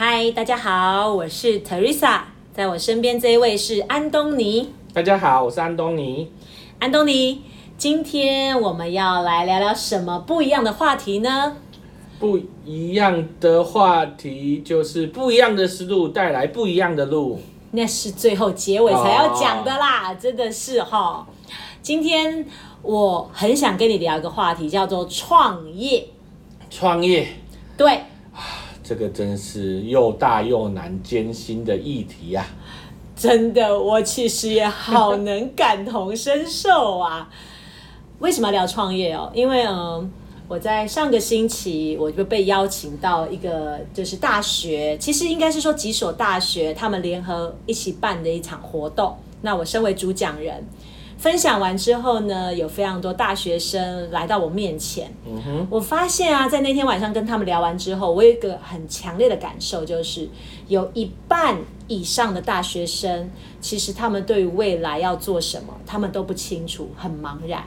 嗨，大家好，我是 Teresa，在我身边这一位是安东尼。大家好，我是安东尼。安东尼，今天我们要来聊聊什么不一样的话题呢？不一样的话题就是不一样的思路带来不一样的路。那是最后结尾才要讲的啦，真的是哈。今天我很想跟你聊一个话题，叫做创业。创业，对，这个真是又大又难、艰辛的议题呀、真的，我其实也好能感同身受啊。为什么要聊创业哦？因为嗯，我在上个星期我就被邀请到一个就是大学，其实应该是说几所大学他们联合一起办的一场活动。那我身为主讲人，分享完之后呢，有非常多大学生来到我面前。嗯哼，我发现啊，在那天晚上跟他们聊完之后，我有一个很强烈的感受，就是有一半以上的大学生，其实他们对于未来要做什么，他们都不清楚，很茫然。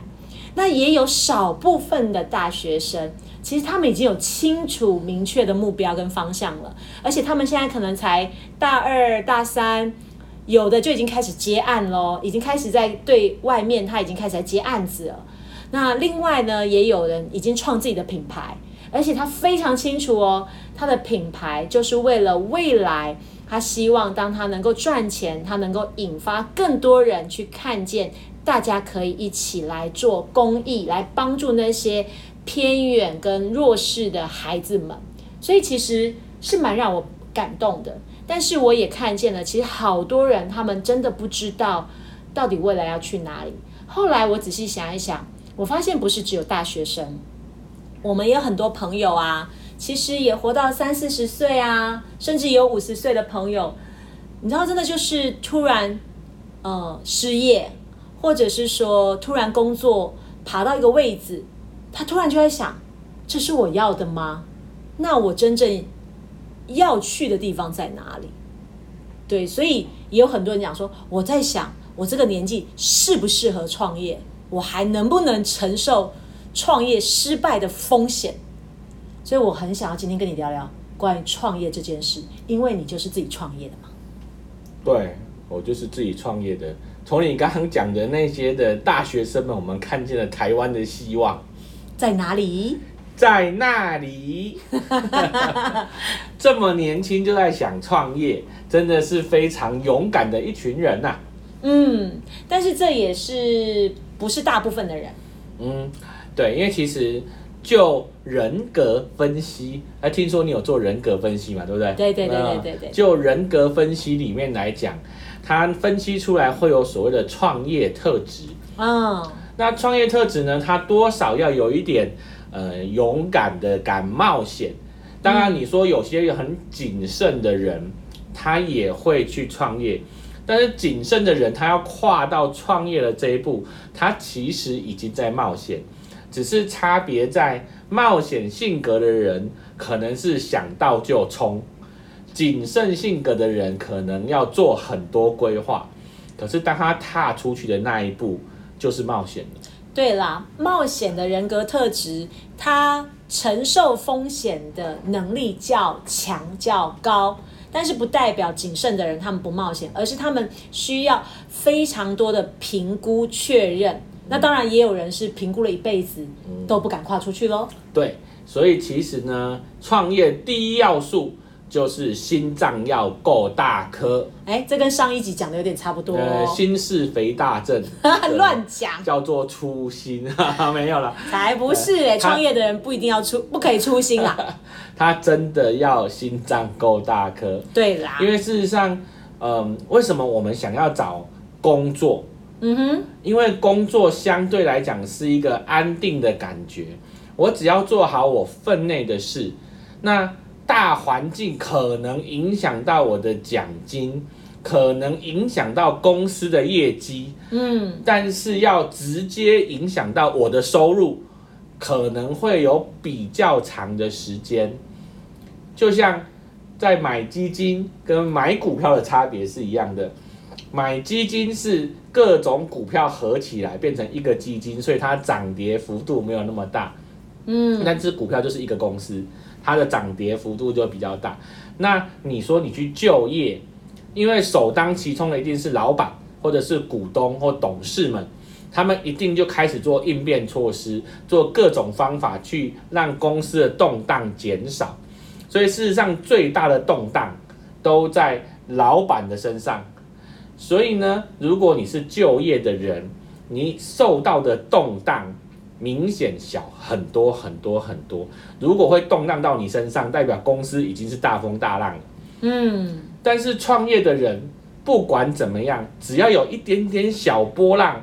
那也有少部分的大学生，其实他们已经有清楚明确的目标跟方向了，而且他们现在可能才大二、大三，有的就已经开始接案喽，已经开始在对外面他已经开始在接案子了。那另外呢，也有人已经创自己的品牌，而且他非常清楚哦，他的品牌就是为了未来，他希望当他能够赚钱，他能够引发更多人去看见，大家可以一起来做公益，来帮助那些偏远跟弱势的孩子们。所以其实是蛮让我感动的。但是我也看见了，其实好多人他们真的不知道到底未来要去哪里。后来我仔细想一想，我发现不是只有大学生，我们也有很多朋友啊，其实也活到三四十岁啊，甚至有五十岁的朋友。你知道，真的就是突然呃失业，或者是说突然工作爬到一个位置，他突然就在想，这是我要的吗？那我真正要去的地方在哪里？对，所以也有很多人讲说，我在想，我这个年纪适不适合创业？我还能不能承受创业失败的风险？所以我很想要今天跟你聊聊关于创业这件事，因为你就是自己创业的嘛。对我就是自己创业的。从你刚刚讲的那些的大学生们，我们看见了台湾的希望在哪里？在那里。这么年轻就在想创业，真的是非常勇敢的一群人呐、啊嗯，但是这也是不是大部分的人？嗯，对，因为其实就人格分析，哎，听说你有做人格分析嘛，对不对？对对对对对对就人格分析里面来讲，它分析出来会有所谓的创业特质。嗯，那创业特质呢，它多少要有一点呃勇敢的敢冒险。当然，你说有些很谨慎的人，他也会去创业。但是谨慎的人，他要跨到创业的这一步，他其实已经在冒险，只是差别在冒险性格的人可能是想到就冲，谨慎性格的人可能要做很多规划。可是当他踏出去的那一步，就是冒险了。对啦，冒险的人格特质，他承受风险的能力较强较高。但是不代表谨慎的人他们不冒险，而是他们需要非常多的评估确认。那当然也有人是评估了一辈子都不敢跨出去喽。对，所以其实呢，创业第一要素就是心脏要够大颗，哎，这跟上一集讲的有点差不多、呃，哦。心是肥大症，乱讲，叫做粗心，哈哈，没有了。才不是哎、他创业的人不一定要出，不可以出心啦。他真的要心脏够大颗，对啦因，为事实上，嗯，为什么我们想要找工作？嗯哼，因为工作相对来讲是一个安定的感觉，我只要做好我分内的事，那大环境可能影响到我的奖金，可能影响到公司的业绩，嗯，但是要直接影响到我的收入，可能会有比较长的时间。就像在买基金跟买股票的差别是一样的，买基金是各种股票合起来变成一个基金，所以它涨跌幅度没有那么大。嗯，但是股票就是一个公司，它的涨跌幅度就比较大。那你说你去就业，因为首当其冲的一定是老板或者是股东或董事们，他们一定就开始做应变措施，做各种方法去让公司的动荡减少。所以事实上最大的动荡都在老板的身上。所以呢，如果你是就业的人，你受到的动荡。明显小很多很多很多。如果会动荡到你身上，代表公司已经是大风大浪了。嗯，但是创业的人不管怎么样，只要有一点点小波浪，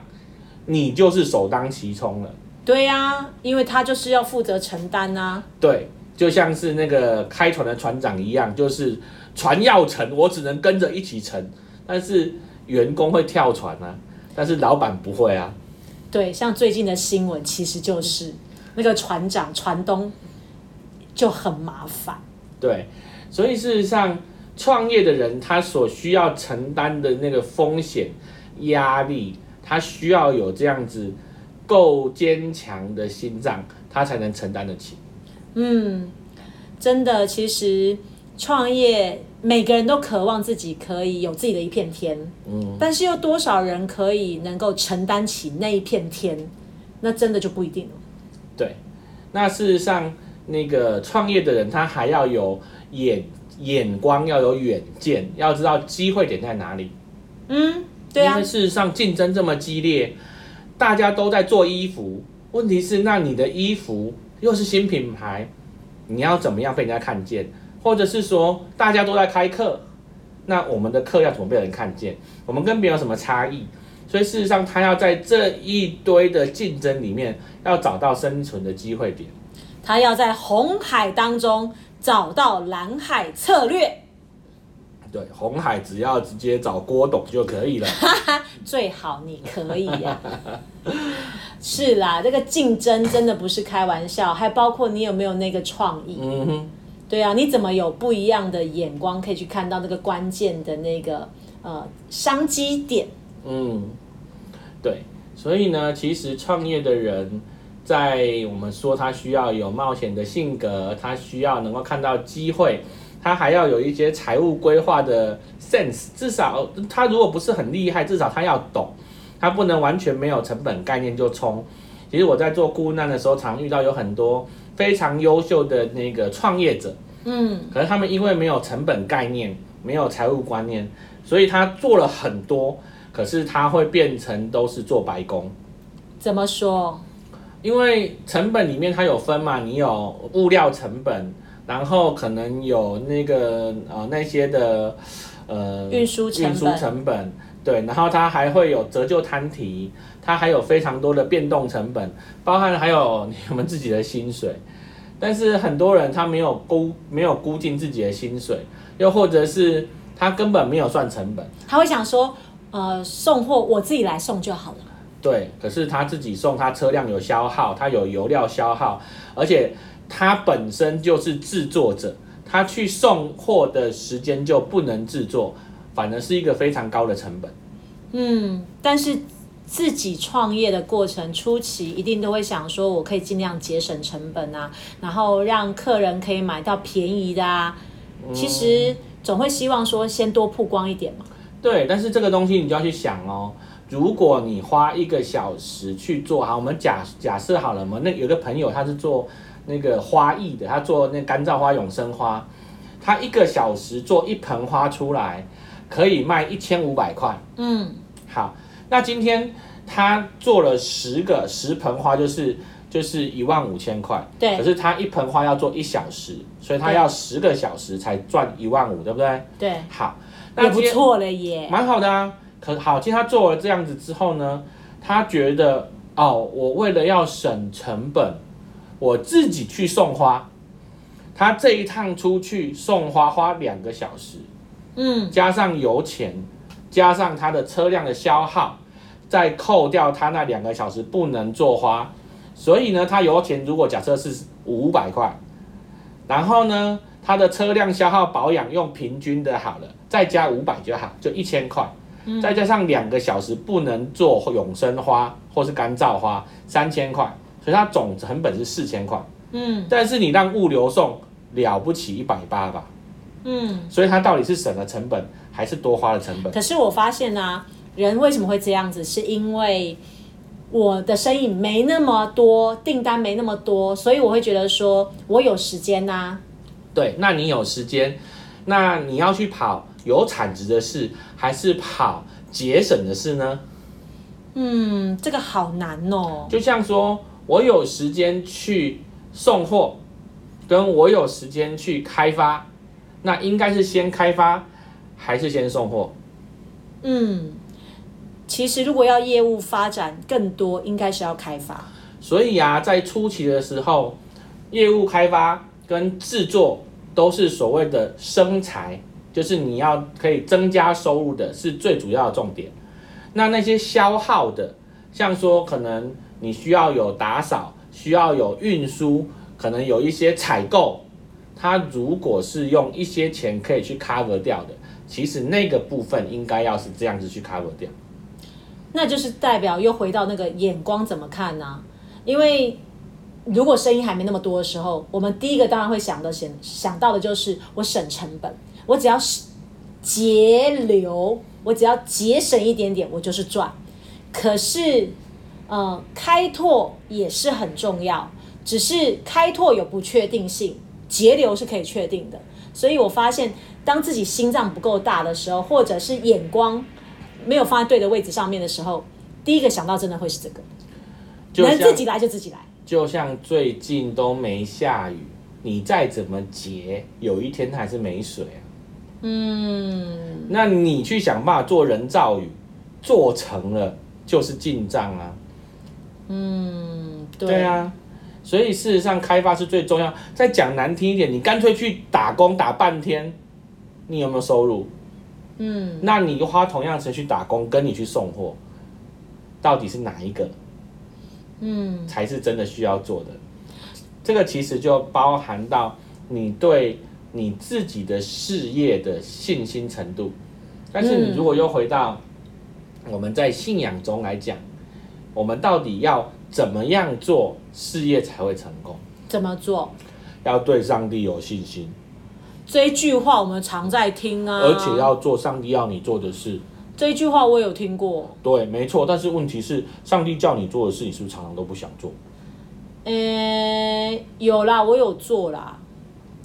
你就是首当其冲了。对呀，因为他就是要负责承担啊。对，就像是那个开船的船长一样，就是船要沉，我只能跟着一起沉，但是员工会跳船啊，但是老板不会啊。对，像最近的新闻，其实就是那个船长船东就很麻烦。对，所以事实上，创业的人他所需要承担的那个风险压力，他需要有这样子够坚强的心脏，他才能承担得起。嗯，真的，其实创业。每个人都渴望自己可以有自己的一片天，嗯，但是又多少人可以能够承担起那一片天？那真的就不一定了。对，那事实上，那个创业的人他还要有眼眼光，要有远见，要知道机会点在哪里。嗯，对啊。因为事实上竞争这么激烈，大家都在做衣服，问题是那你的衣服又是新品牌，你要怎么样被人家看见？或者是说大家都在开课，那我们的课要怎么被人看见？我们跟别人有什么差异？所以事实上，他要在这一堆的竞争里面，要找到生存的机会点。他要在红海当中找到蓝海策略。对，红海只要直接找郭董就可以了。最好你可以呀。是啦，这个竞争真的不是开玩笑，还包括你有没有那个创意。嗯哼。对啊，你怎么有不一样的眼光，可以去看到那个关键的那个呃商机点？嗯，对，所以呢，其实创业的人，在我们说他需要有冒险的性格，他需要能够看到机会，他还要有一些财务规划的 sense，至少他如果不是很厉害，至少他要懂，他不能完全没有成本概念就冲。其实我在做顾问的时候，常遇到有很多。非常优秀的那个创业者，嗯，可是他们因为没有成本概念，没有财务观念，所以他做了很多，可是他会变成都是做白工。怎么说？因为成本里面它有分嘛，你有物料成本，然后可能有那个呃那些的呃运输运输成本，对，然后它还会有折旧摊提。它还有非常多的变动成本，包含还有你们自己的薪水，但是很多人他没有估没有估进自己的薪水，又或者是他根本没有算成本，他会想说，呃，送货我自己来送就好了。对，可是他自己送，他车辆有消耗，他有油料消耗，而且他本身就是制作者，他去送货的时间就不能制作，反而是一个非常高的成本。嗯，但是。自己创业的过程初期，一定都会想说，我可以尽量节省成本啊，然后让客人可以买到便宜的啊。其实总会希望说，先多曝光一点嘛。对，但是这个东西你就要去想哦。如果你花一个小时去做，好，我们假假设好了嘛。那有个朋友他是做那个花艺的，他做那干燥花、永生花，他一个小时做一盆花出来，可以卖一千五百块。嗯，好。那今天他做了十个十盆花，就是就是一万五千块。对。可是他一盆花要做一小时，所以他要十个小时才赚一万五，对不对？对。好，那不错了耶。蛮好的啊。可好，其实他做了这样子之后呢，他觉得哦，我为了要省成本，我自己去送花。他这一趟出去送花花两个小时。嗯。加上油钱，加上他的车辆的消耗，再扣掉他那两个小时不能做花，所以呢，他油钱如果假设是五百块，然后呢，他的车辆消耗保养用平均的好了，再加五百就好，就一千块，再加上两个小时不能做永生花或是干燥花，三千块，所以它总成本是四千块。嗯。但是你让物流送了不起一百八吧，嗯。所以它到底是省了成本还是多花了成本？可是我发现呢、人为什么会这样子？是因为我的生意没那么多，订单没那么多，所以我会觉得说我有时间呐、对，那你有时间，那你要去跑有产值的事，还是跑节省的事呢？嗯，这个好难哦。就像说我有时间去送货，跟我有时间去开发，那应该是先开发还是先送货？嗯，其实如果要业务发展更多，应该是要开发。所以啊，在初期的时候，业务开发跟制作都是所谓的生财，就是你要可以增加收入的，是最主要的重点。那那些消耗的，像说可能你需要有打扫，需要有运输，可能有一些采购，他如果是用一些钱可以去 cover 掉的，其实那个部分应该要是这样子去 cover 掉。那就是代表又回到那个眼光怎么看呢、因为如果生意还没那么多的时候，我们第一个当然会想到想想到的就是我省成本，我只要是节流，我只要节省一点点，我就是赚。可是，呃，开拓也是很重要，只是开拓有不确定性，节流是可以确定的。所以我发现，当自己心脏不够大的时候，或者是眼光没有放在对的位置上面的时候，第一个想到真的会是这个，能自己来就自己来。就像最近都没下雨，你再怎么节，有一天它还是没水啊。嗯，那你去想办法做人造雨，做成了就是进账啊。嗯，对对啊，所以事实上开发是最重要。再讲难听一点，你干脆去打工打半天，你有没有收入？嗯，那你花同样的钱去打工，跟你去送货，到底是哪一个？嗯，才是真的需要做的。这个其实就包含到你对你自己的事业的信心程度。但是你如果又回到我们在信仰中来讲，我们到底要怎么样做事业才会成功？怎么做？要对上帝有信心，这一句话我们常在听啊，而且要做上帝要你做的事。这一句话我有听过。对，没错。但是问题是，上帝叫你做的事，你是不是常常都不想做？呃，有啦，我有做啦，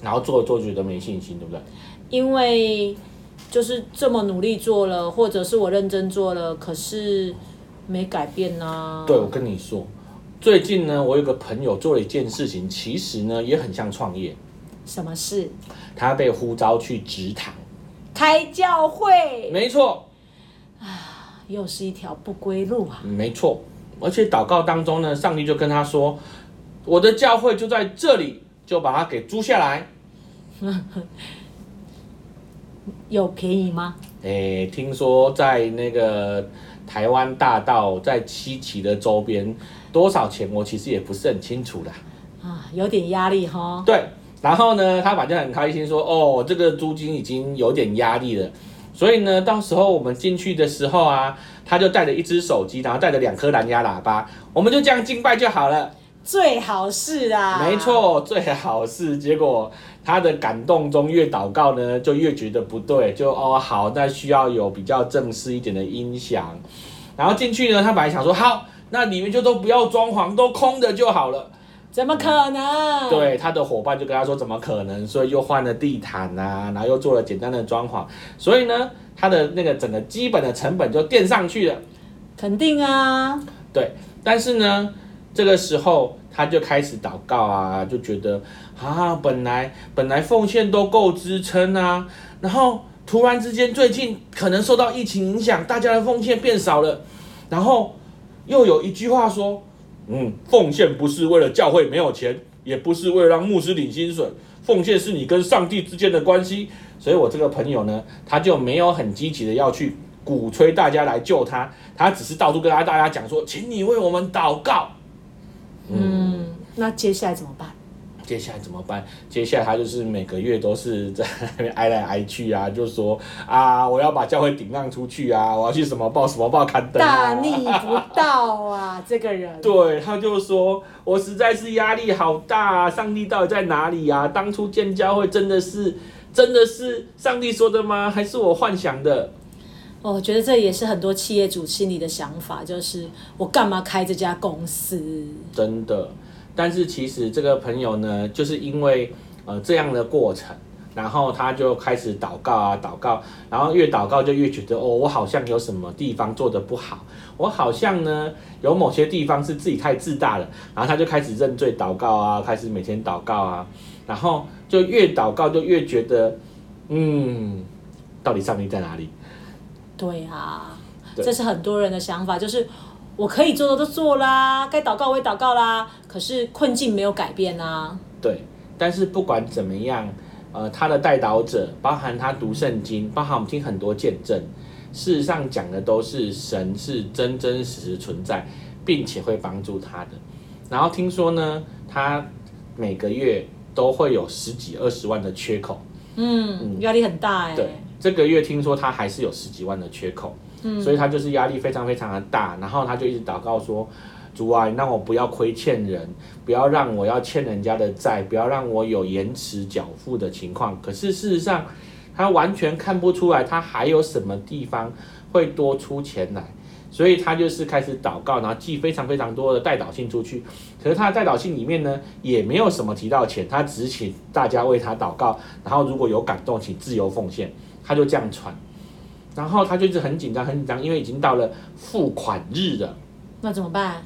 然后做着做着觉得没信心，对不对？因为就是这么努力做了，或者是我认真做了，可是没改变呐、对，我跟你说，最近呢，我有个朋友做了一件事情，其实呢也很像创业。什么事？他被呼召去职堂，开教会没错，又是一条不归路啊！没错。而且祷告当中呢，上帝就跟他说：“我的教会就在这里，就把它给租下来。有便宜吗？”诶，听说在那个台湾大道在七期的周边，多少钱我其实也不是很清楚啦。啊，有点压力哈。对，然后呢，他反正很开心说，哦，这个租金已经有点压力了，所以呢，到时候我们进去的时候啊，他就带着一只手机，然后带着两颗蓝牙喇叭，我们就这样敬拜就好了。最好是啊，没。错，最好是结果他的感动中越祷告呢，就越觉得不对，就哦好，那需要有比较正式一点的音响，然后进去呢，他本来想说好，那里面就都不要装潢，都空的就好了。怎么可能？，对，他的伙伴就跟他说怎么可能，所以又换了地毯啊、然后又做了简单的装潢，所以呢，他的那个整个基本的成本就垫上去了。肯定啊。对，但是呢，这个时候他就开始祷告啊，就觉得啊，本来本来奉献都够支撑啊，然后突然之间最近可能受到疫情影响，大家的奉献变少了，然后又有一句话说，嗯，奉献不是为了教会没有钱，也不是为了让牧师领薪水，奉献是你跟上帝之间的关系，所以我这个朋友呢，他就没有很积极的要去鼓吹大家来救他，他只是到处跟大家讲说，请你为我们祷告。嗯，那接下来怎么办？接下来怎么办？接下来他就是每个月都是在那边挨来挨去啊，就说啊，我要把教会顶让出去啊，我要去什么报什么报刊登、啊。大逆不道啊，这个人。对，他就说，我实在是压力好大啊！上帝到底在哪里啊？当初建教会真的是真的是上帝说的吗？还是我幻想的？我觉得这也是很多企业主心里的想法，就是我干嘛开这家公司？真的。但是其实这个朋友呢，就是因为呃这样的过程，然后他就开始祷告啊祷告，然后越祷告就越觉得哦，我好像有什么地方做得不好，我好像呢有某些地方是自己太自大了，然后他就开始认罪祷告啊，开始每天祷告啊，然后就越祷告就越觉得，嗯，到底上帝在哪里？对啊，对这是很多人的想法，就是我可以做的都做啦，该祷告我也祷告啦，可是困境没有改变啊。对，但是不管怎么样，呃，他的代导者，包含他读圣经，包含我们听很多见证，事实上讲的都是神是真真实实存在，并且会帮助他的。然后听说呢，他每个月都会有十几二十万的缺口，嗯，压力很大哎、对，这个月听说他还是有十几万的缺口，嗯，所以他就是压力非常非常的大，然后他就一直祷告说。主啊，你让我不要亏欠人，不要让我要欠人家的债，不要让我有延迟缴付的情况。可是事实上，他完全看不出来他还有什么地方会多出钱来，所以他就是开始祷告，然后寄非常非常多的代祷信出去。可是他的代祷信里面呢，也没有什么提到钱，他只请大家为他祷告，然后如果有感动，请自由奉献。他就这样传，然后他就一直很紧张，很紧张，因为已经到了付款日了。那怎么办？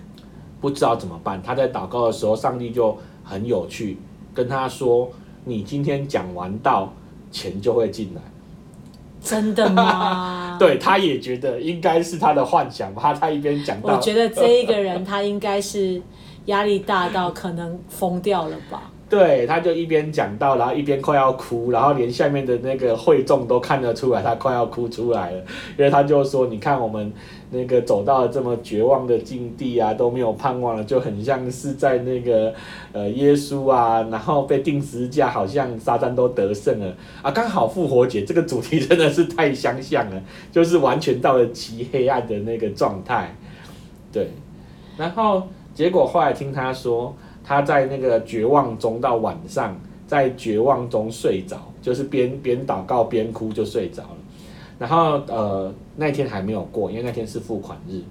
不知道怎么办。他在祷告的时候，上帝就很有趣，跟他说：“你今天讲完道，钱就会进来。真的吗？对，他也觉得应该是他的幻想吧。他他一边讲到，我觉得这一个人他应该是压力大到可能疯掉了吧。对，他就一边讲到，然后一边快要哭，然后连下面的那个会众都看得出来他快要哭出来了，因为他就说：“你看我们那个走到了这么绝望的境地啊，都没有盼望了，就很像是在那个呃耶稣啊，然后被钉十字架，好像撒旦都得胜了啊，刚好复活节这个主题真的是太相像了，就是完全到了极黑暗的那个状态，对，然后结果后来听他说。”他在那个绝望中到晚上，在绝望中睡着，就是边边祷告边哭就睡着了。然后呃那天还没有过，因为那天是付款日。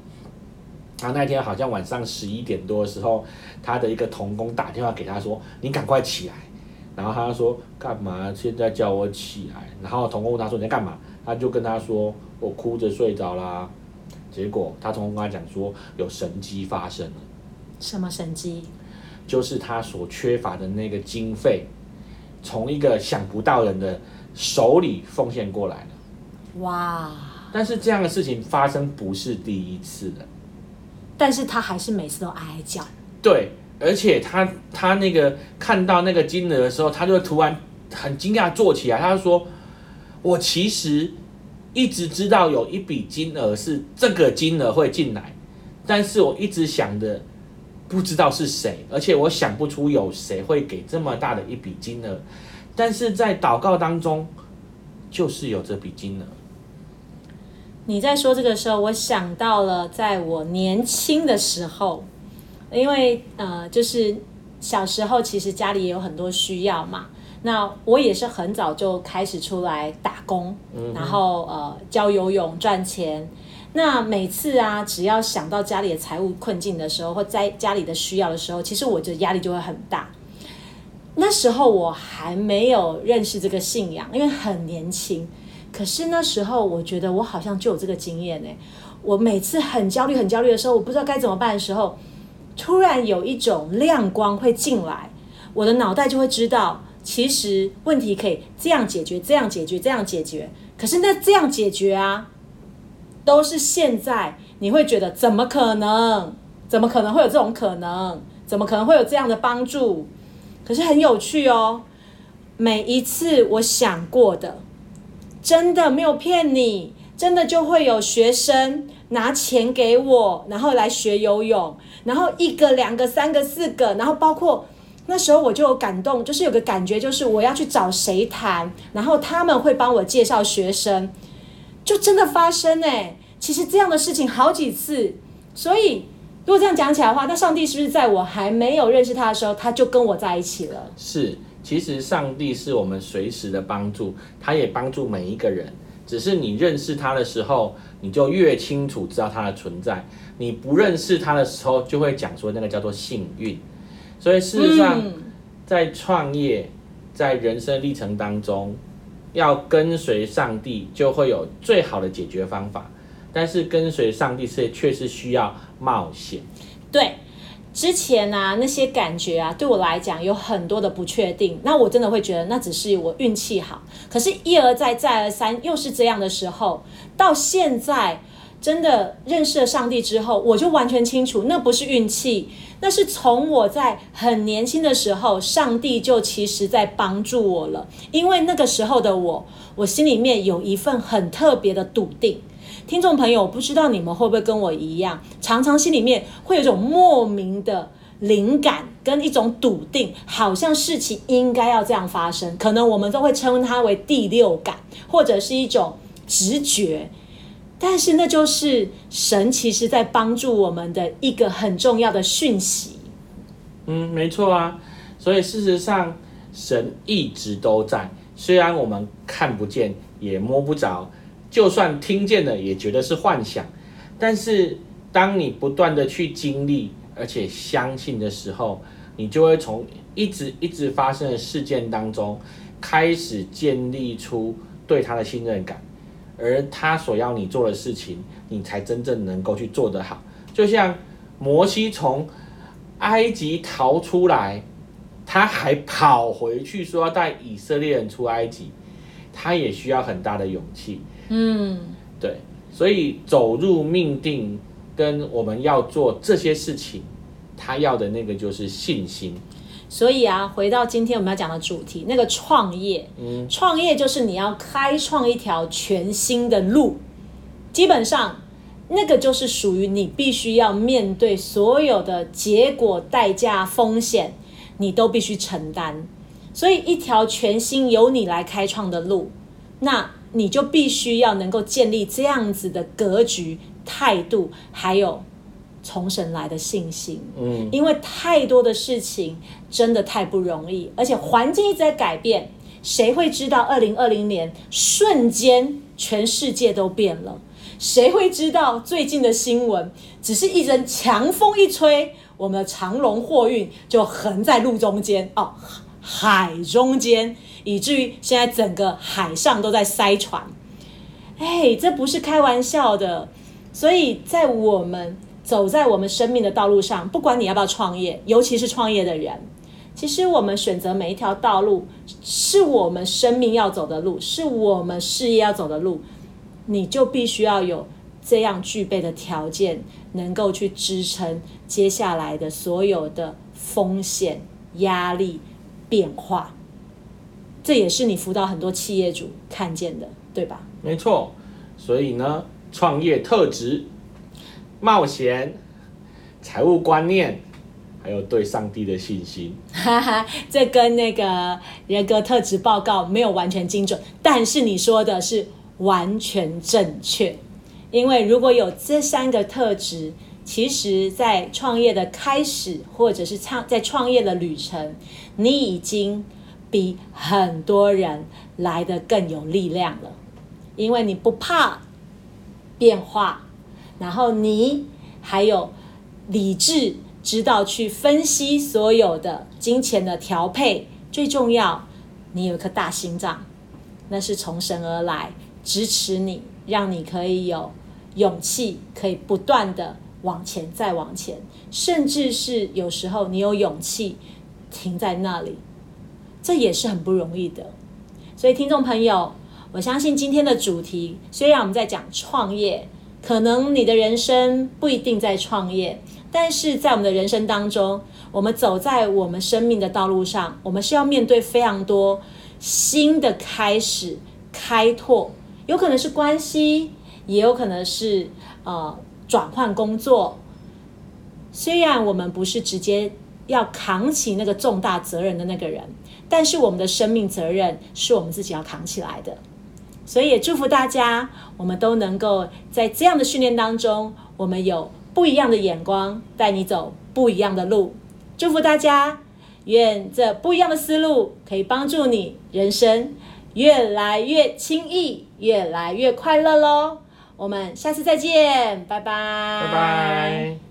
然后那天好像晚上十一点多的时候，他的一个童工打电话给他说：“你赶快起来。”然后他说：“干嘛？现在叫我起来？”然后童工问他说：“你在干嘛？”他就跟他说：“我哭着睡着啦。”结果他童工跟他讲说：“有神迹发生了。”什么神迹？就是他所缺乏的那个经费，从一个想不到人的手里奉献过来了。哇！但是这样的事情发生不是第一次了。但是他还是每次都哀哀叫。对，而且他他那个看到那个金额的时候，他就突然很惊讶坐起来，他就说：“我其实一直知道有一笔金额是这个金额会进来，但是我一直想的。”不知道是谁，而且我想不出有谁会给这么大的一笔金额，但是在祷告当中，就是有这笔金额。你在说这个时候，我想到了在我年轻的时候，因为呃，就是小时候其实家里也有很多需要嘛，那我也是很早就开始出来打工，然后呃教游泳赚钱。那每次啊，只要想到家里的财务困境的时候，或在家里的需要的时候，其实我的压力就会很大。那时候我还没有认识这个信仰，因为很年轻。可是那时候我觉得我好像就有这个经验呢。我每次很焦虑、很焦虑的时候，我不知道该怎么办的时候，突然有一种亮光会进来，我的脑袋就会知道，其实问题可以这样解决、这样解决、这样解决。可是那这样解决啊？都是现在，你会觉得怎么可能？怎么可能会有这种可能？怎么可能会有这样的帮助？可是很有趣哦。每一次我想过的，真的没有骗你，真的就会有学生拿钱给我，然后来学游泳，然后一个、两个、三个、四个，然后包括那时候我就有感动，就是有个感觉，就是我要去找谁谈，然后他们会帮我介绍学生，就真的发生哎、其实这样的事情好几次，所以如果这样讲起来的话，那上帝是不是在我还没有认识他的时候，他就跟我在一起了？是，其实上帝是我们随时的帮助，他也帮助每一个人。只是你认识他的时候，你就越清楚知道他的存在；你不认识他的时候，就会讲说那个叫做幸运。所以事实上，嗯在创业，在人生历程当中，要跟随上帝，就会有最好的解决方法。但是跟随上帝是确实需要冒险。对，之前啊那些感觉啊，对我来讲有很多的不确定，那我真的会觉得那只是我运气好。可是，一而再，再而三，又是这样的时候，到现在真的认识了上帝之后，我就完全清楚，那不是运气，那是从我在很年轻的时候，上帝就其实在帮助我了。因为那个时候的我，我心里面有一份很特别的笃定。听众朋友，不知道你们会不会跟我一样，常常心里面会有一种莫名的灵感跟一种笃定，好像事情应该要这样发生。可能我们都会称它为第六感，或者是一种直觉。但是那就是神其实在帮助我们的一个很重要的讯息。嗯，没错啊。所以事实上，神一直都在，虽然我们看不见，也摸不着，就算听见了，也觉得是幻想。但是，当你不断的去经历，而且相信的时候，你就会从一直一直发生的事件当中，开始建立出对他的信任感，而他所要你做的事情，你才真正能够去做得好。就像摩西从埃及逃出来，他还跑回去说要带以色列人出埃及，他也需要很大的勇气。嗯，对，所以走入命定跟我们要做这些事情，他要的那个就是信心。所以啊，回到今天我们要讲的主题，那个创业，嗯，创业就是你要开创一条全新的路，基本上那个就是属于你必须要面对所有的结果、代价、风险，你都必须承担。所以，一条全新由你来开创的路，那你就必须要能够建立这样子的格局、态度，还有从神来的信心。嗯，因为太多的事情真的太不容易，而且环境一直在改变，谁会知道二零二零年瞬间全世界都变了？谁会知道最近的新闻只是一阵强风一吹，我们的长龙货运就横在路中间哦，海中间，以至于现在整个海上都在塞船。哎，这不是开玩笑的。所以在我们走在我们生命的道路上，不管你要不要创业，尤其是创业的人，其实我们选择每一条道路，是我们生命要走的路，是我们事业要走的路，你就必须要有这样具备的条件，能够去支撑接下来的所有的风险、压力、变化。这也是你辅导很多企业主看见的，对吧？没错。所以呢，创业特质、冒险、财务观念，还有对上帝的信心。哈哈，这跟那个人格特质报告没有完全精准，但是你说的是完全正确。因为如果有这三个特质，其实在创业的开始，或者是创在创业的旅程，你已经比很多人来的更有力量了，因为你不怕变化，然后你还有理智，知道去分析所有的金钱的调配，最重要，你有一颗大心脏，那是从神而来，支持你，让你可以有勇气，可以不断的往前再往前，甚至是有时候你有勇气停在那里，这也是很不容易的。所以，听众朋友，我相信今天的主题，虽然我们在讲创业，可能你的人生不一定在创业，但是在我们的人生当中，我们走在我们生命的道路上，我们是要面对非常多新的开始、开拓，有可能是关系，也有可能是呃转换工作。虽然我们不是直接要扛起那个重大责任的那个人，但是我们的生命责任是我们自己要扛起来的。所以也祝福大家，我们都能够在这样的训练当中，我们有不一样的眼光，带你走不一样的路。祝福大家，愿这不一样的思路可以帮助你人生越来越轻易，越来越快乐喽。我们下次再见，拜拜，拜拜。